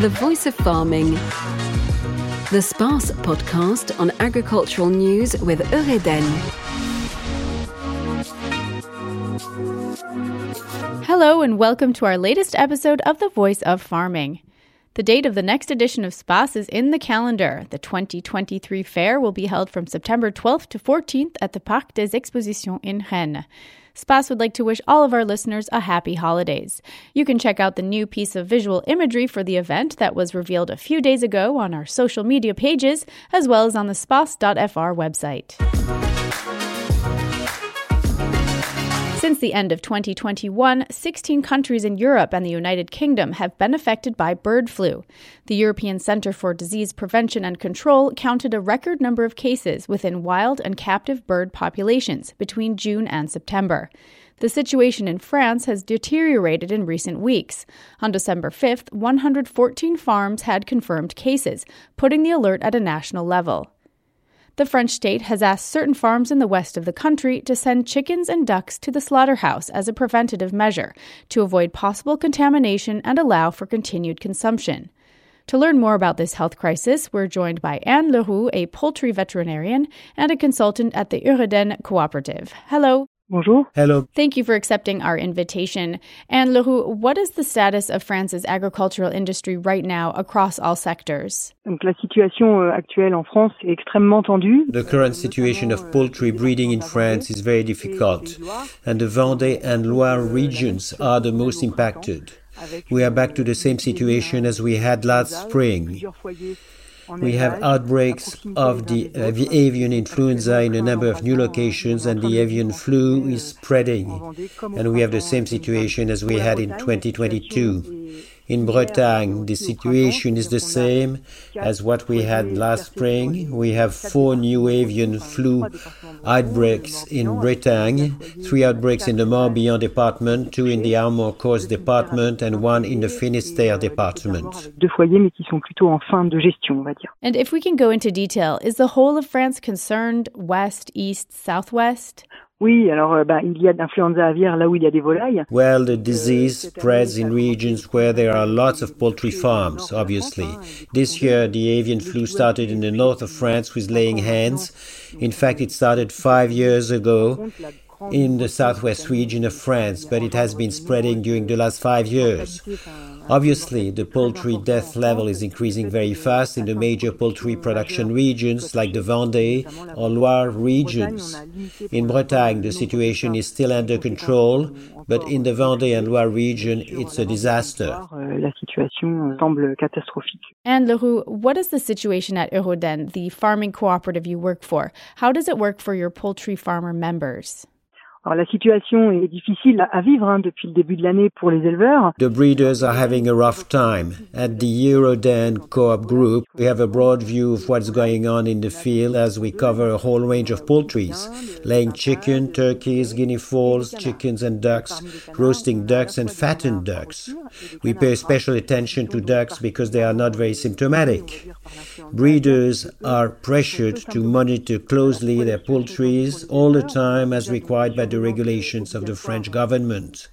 The Voice of Farming. The SPACE podcast on agricultural news with Eureden. Hello, and welcome to our latest episode of The Voice of Farming. The date of the next edition of SPACE is in the calendar. The 2023 fair will be held from September 12th to 14th at the Parc des Expositions in Rennes. SPACE would like to wish all of our listeners a happy holidays. You can check out the new piece of visual imagery for the event that was revealed a few days ago on our social media pages, as well as on the space.fr website. Since the end of 2021, 16 countries in Europe and the United Kingdom have been affected by bird flu. The European Centre for Disease Prevention and Control counted a record number of cases within wild and captive bird populations between June and September. The situation in France has deteriorated in recent weeks. On December 5th, 114 farms had confirmed cases, putting the alert at a national level. The French state has asked certain farms in the west of the country to send chickens and ducks to the slaughterhouse as a preventative measure to avoid possible contamination and allow for continued consumption. To learn more about this health crisis, we're joined by Anne Le Roux, a poultry veterinarian and a consultant at the Eureden Cooperative. Hello. Bonjour. Hello. Thank you for accepting our invitation. Anne Le Roux, what is the status of France's agricultural industry right now across all sectors? Donc la situation euh, actuelle en France est extrêmement tendue. The current situation of poultry breeding in France is very difficult, and the Vendée and Loire regions are the most impacted. We are back to the same situation as we had last spring. We have outbreaks of the, uh, the avian influenza in a number of new locations, and the avian flu is spreading. And we have the same situation as we had in 2022. In Bretagne, the situation is the same as what we had last spring. We have four new avian flu outbreaks in Bretagne, three outbreaks in the Morbihan department, two in the Armor-Corse department, and one in the Finistère department. Deux foyers, mais qui sont plutôt en fin de gestion, on va dire. And if we can go into detail, is the whole of France concerned west, east, southwest? Oui, alors euh, bah, il y a de l'influenza aviaire là où il y a des volailles. Well, the disease spreads in regions where there are lots of poultry farms, obviously. This year, the avian flu started in the north of France with laying hens. In fact, it started five years ago in the southwest region of France, but it has been spreading during the last five years. Obviously, the poultry death level is increasing very fast in the major poultry production regions like the Vendée or Loire regions. In Bretagne, the situation is still under control, but in the Vendée and Loire region, it's a disaster. La situation semble catastrophique. Anne Le Roux, what is the situation at Eureden, the farming cooperative you work for? How does it work for your poultry farmer members? Alors la situation est difficile à vivre hein, depuis le début de l'année pour les éleveurs. The breeders are having a rough time. At the Eureden Co-op Group, we have a broad view of what's going on in the field as we cover a whole range of poultries, laying chicken, turkeys, guinea fowls, chickens and ducks, roasting ducks and fattened ducks. We pay special attention to ducks because they are not very symptomatic. Breeders are pressured to monitor closely their poultries all the time as required by the regulations of the French government.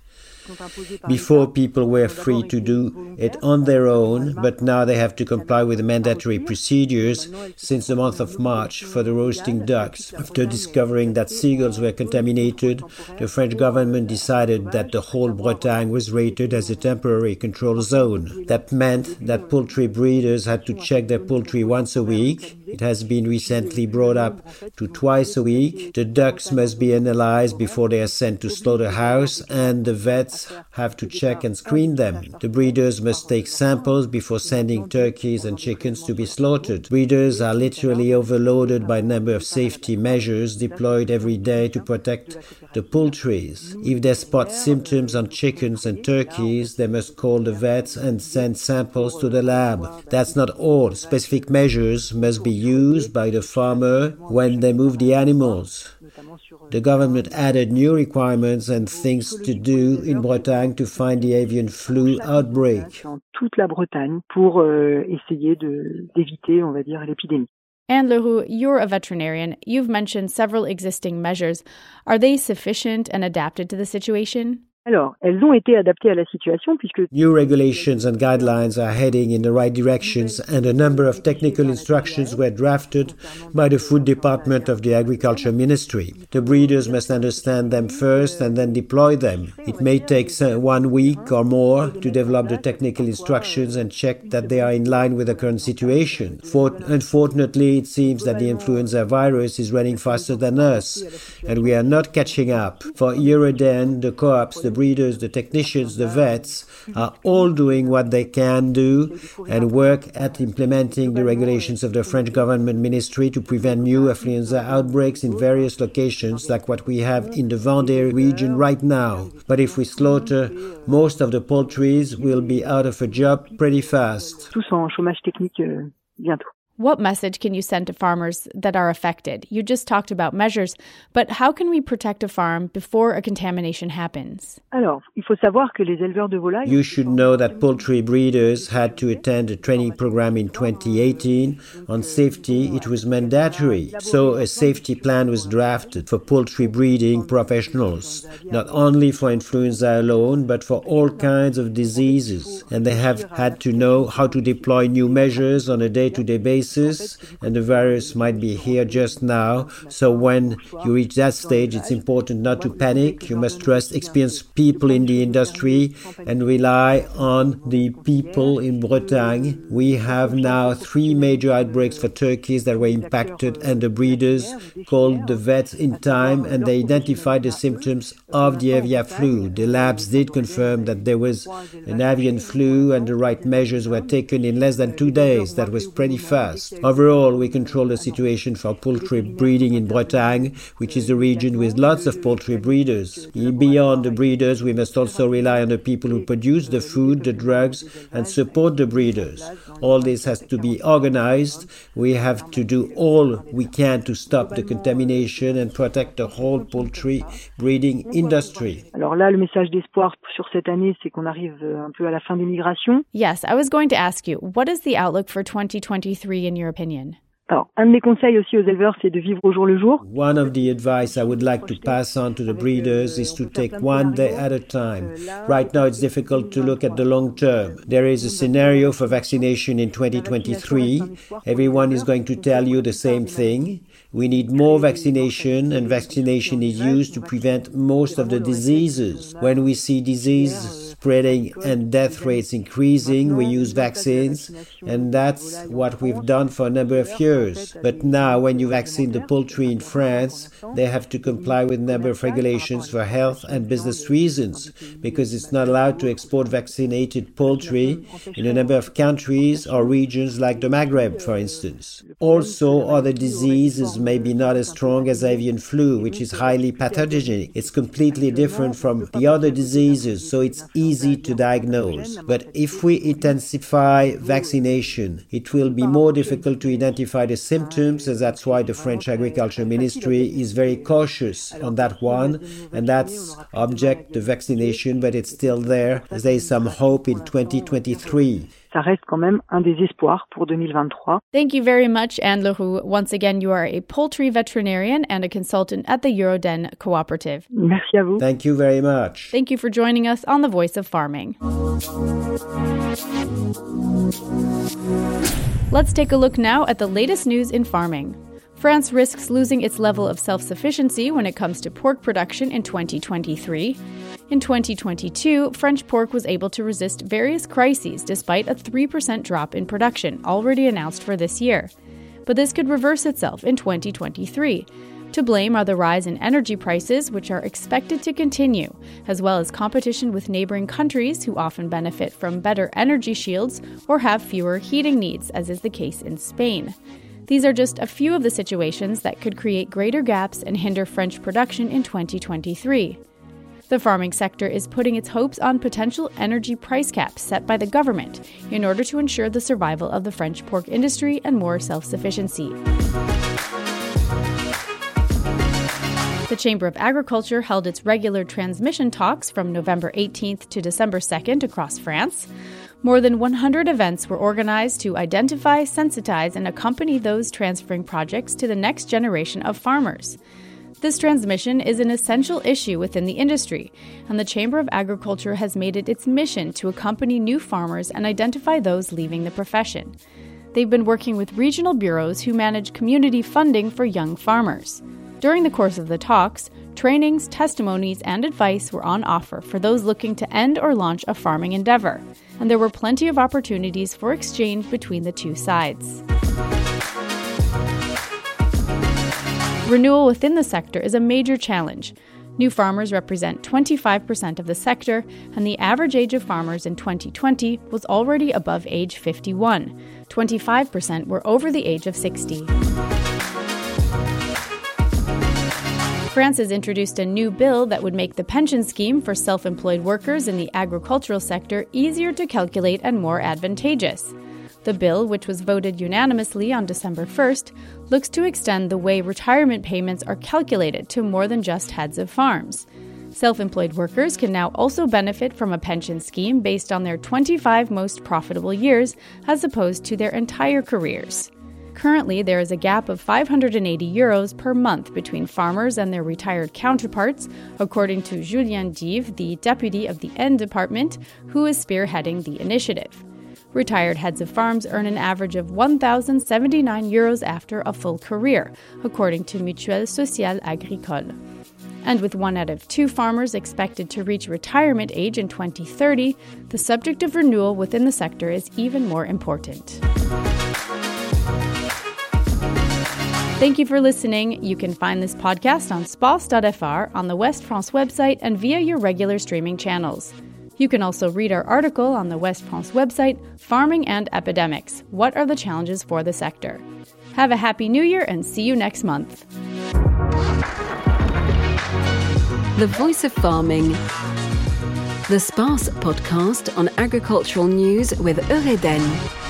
Before, people were free to do it on their own, but now they have to comply with the mandatory procedures since the month of March for the roasting ducks. After discovering that seagulls were contaminated, the French government decided that the whole Bretagne was rated as a temporary control zone. That meant that poultry breeders had to check their poultry once a week. It has been recently brought up to twice a week. The ducks must be analyzed before they are sent to slaughterhouse, and the vets have to check and screen them. The breeders must take samples before sending turkeys and chickens to be slaughtered. Breeders are literally overloaded by a number of safety measures deployed every day to protect the poultries. If they spot symptoms on chickens and turkeys, they must call the vets and send samples to the lab. That's not all. Specific measures must be used by the farmer when they move the animals. The government added new requirements and things to do in Bretagne to find the avian flu outbreak. Toute la Bretagne pour euh, essayer d'éviter, on va dire, l'épidémie. Anne Le Roux, you're a veterinarian. You've mentioned several existing measures. Are they sufficient and adapted to the situation? Alors, elles ont été adaptées à la situation puisque New regulations and guidelines are heading in the right directions and a number of technical instructions were drafted by the Food Department of the Agriculture Ministry. The breeders must understand them first and then deploy them. It may take one week or more to develop the technical instructions and check that they are in line with the current situation. For, unfortunately, it seems that the influenza virus is running faster than us and we are not catching up. For Eureden, the co-ops, the breeders, the technicians, the vets are all doing what they can do and work at implementing the regulations of the French government ministry to prevent new influenza outbreaks in various locations like what we have in the Vendée region right now. But if we slaughter most of the poultries, we'll be out of a job pretty fast. Tous en chômage technique euh, bientôt. What message can you send to farmers that are affected? You just talked about measures, but how can we protect a farm before a contamination happens? Alors, il faut savoir que les éleveurs de volailles You should know that poultry breeders had to attend a training program in 2018 on safety. It was mandatory. So a safety plan was drafted for poultry breeding professionals, not only for influenza alone, but for all kinds of diseases. And they have had to know how to deploy new measures on a day-to-day basis and the virus might be here just now. So when you reach that stage, it's important not to panic. You must trust experienced people in the industry and rely on the people in Bretagne. We have now three major outbreaks for turkeys that were impacted, and the breeders called the vets in time and they identified the symptoms of the avian flu. The labs did confirm that there was an avian flu and the right measures were taken in less than two days. That was pretty fast. Overall, we control the situation for poultry breeding in Bretagne, which is a region with lots of poultry breeders. Beyond the breeders, we must also rely on the people who produce the food, the drugs, and support the breeders. All this has to be organized. We have to do all we can to stop the contamination and protect the whole poultry breeding industry. Alors là, le message d'espoir sur cette année, c'est qu'on arrive un peu à la fin des migrations. Yes, I was going to ask you, what is the outlook for 2023 in your opinion? Alors, un de mes conseils aussi aux éleveurs, c'est de vivre au jour le jour. One of the advice I would like to pass on to the breeders is to take one day at a time. Right now, it's difficult to look at the long term. There is a scenario for vaccination in 2023. Everyone is going to tell you the same thing. We need more vaccination, and vaccination is used to prevent most of the diseases. When we see disease spreading and death rates increasing, we use vaccines, and that's what we've done for a number of years. But now, when you vaccine the poultry in France, they have to comply with a number of regulations for health and business reasons, because it's not allowed to export vaccinated poultry in a number of countries or regions like the Maghreb, for instance. Also, other diseases may be not as strong as avian flu, which is highly pathogenic. It's completely different from the other diseases, so it's easy to diagnose. But if we intensify vaccination, it will be more difficult to identify the symptoms, and that's why the French Agriculture Ministry is very cautious on that one, and that's object the vaccination, but it's still there. There is some hope in 2023 ça reste quand même un des espoirs pour 2023. Thank you very much, Anne Le Roux. Once again, you are a poultry veterinarian and a consultant at the Eureden Cooperative. Merci à vous. Thank you very much. Thank you for joining us on The Voice of Farming. Let's take a look now at the latest news in farming. France risks losing its level of self sufficiency when it comes to pork production in 2023. In 2022, French pork was able to resist various crises despite a 3% drop in production already announced for this year. But this could reverse itself in 2023. To blame are the rise in energy prices, which are expected to continue, as well as competition with neighboring countries who often benefit from better energy shields or have fewer heating needs, as is the case in Spain. These are just a few of the situations that could create greater gaps and hinder French production in 2023. The farming sector is putting its hopes on potential energy price caps set by the government in order to ensure the survival of the French pork industry and more self sufficiency. The Chamber of Agriculture held its regular transmission talks from November 18th to December 2nd across France. More than 100 events were organized to identify, sensitize, and accompany those transferring projects to the next generation of farmers. This transmission is an essential issue within the industry, and the Chamber of Agriculture has made it its mission to accompany new farmers and identify those leaving the profession. They've been working with regional bureaus who manage community funding for young farmers. During the course of the talks, trainings, testimonies, and advice were on offer for those looking to end or launch a farming endeavor, and there were plenty of opportunities for exchange between the two sides. Renewal within the sector is a major challenge. New farmers represent 25% of the sector, and the average age of farmers in 2020 was already above age 51. 25% were over the age of 60. France has introduced a new bill that would make the pension scheme for self employed workers in the agricultural sector easier to calculate and more advantageous. The bill, which was voted unanimously on December 1st, looks to extend the way retirement payments are calculated to more than just heads of farms. Self employed workers can now also benefit from a pension scheme based on their 25 most profitable years as opposed to their entire careers. Currently, there is a gap of 580 euros per month between farmers and their retired counterparts, according to Julien Dive, the deputy of the Aisne department, who is spearheading the initiative. Retired heads of farms earn an average of 1,079 euros after a full career, according to Mutuelle Sociale Agricole. And with one out of two farmers expected to reach retirement age in 2030, the subject of renewal within the sector is even more important. Thank you for listening. You can find this podcast on space.fr, on the West France website, and via your regular streaming channels. You can also read our article on the West France website, Farming and Epidemics What are the challenges for the sector? Have a happy new year and see you next month. The Voice of Farming. The SPACE podcast on agricultural news with Eureden.